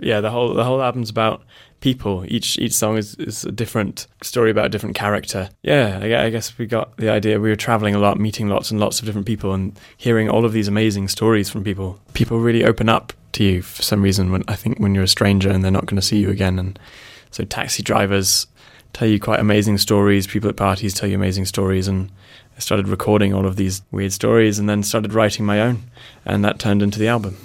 Yeah, the whole the whole album's about people. Each each song is, is a different story about a different character. Yeah, I, guess we got the idea. We were traveling a lot, meeting lots and lots of different people, and hearing all of these amazing stories from people. People really open up to you for some reason. When I think when you're a stranger and they're not going to see you again, and so taxi drivers tell you quite amazing stories. People at parties tell you amazing stories, and I started recording all of these weird stories, and then started writing my own, and that turned into the album.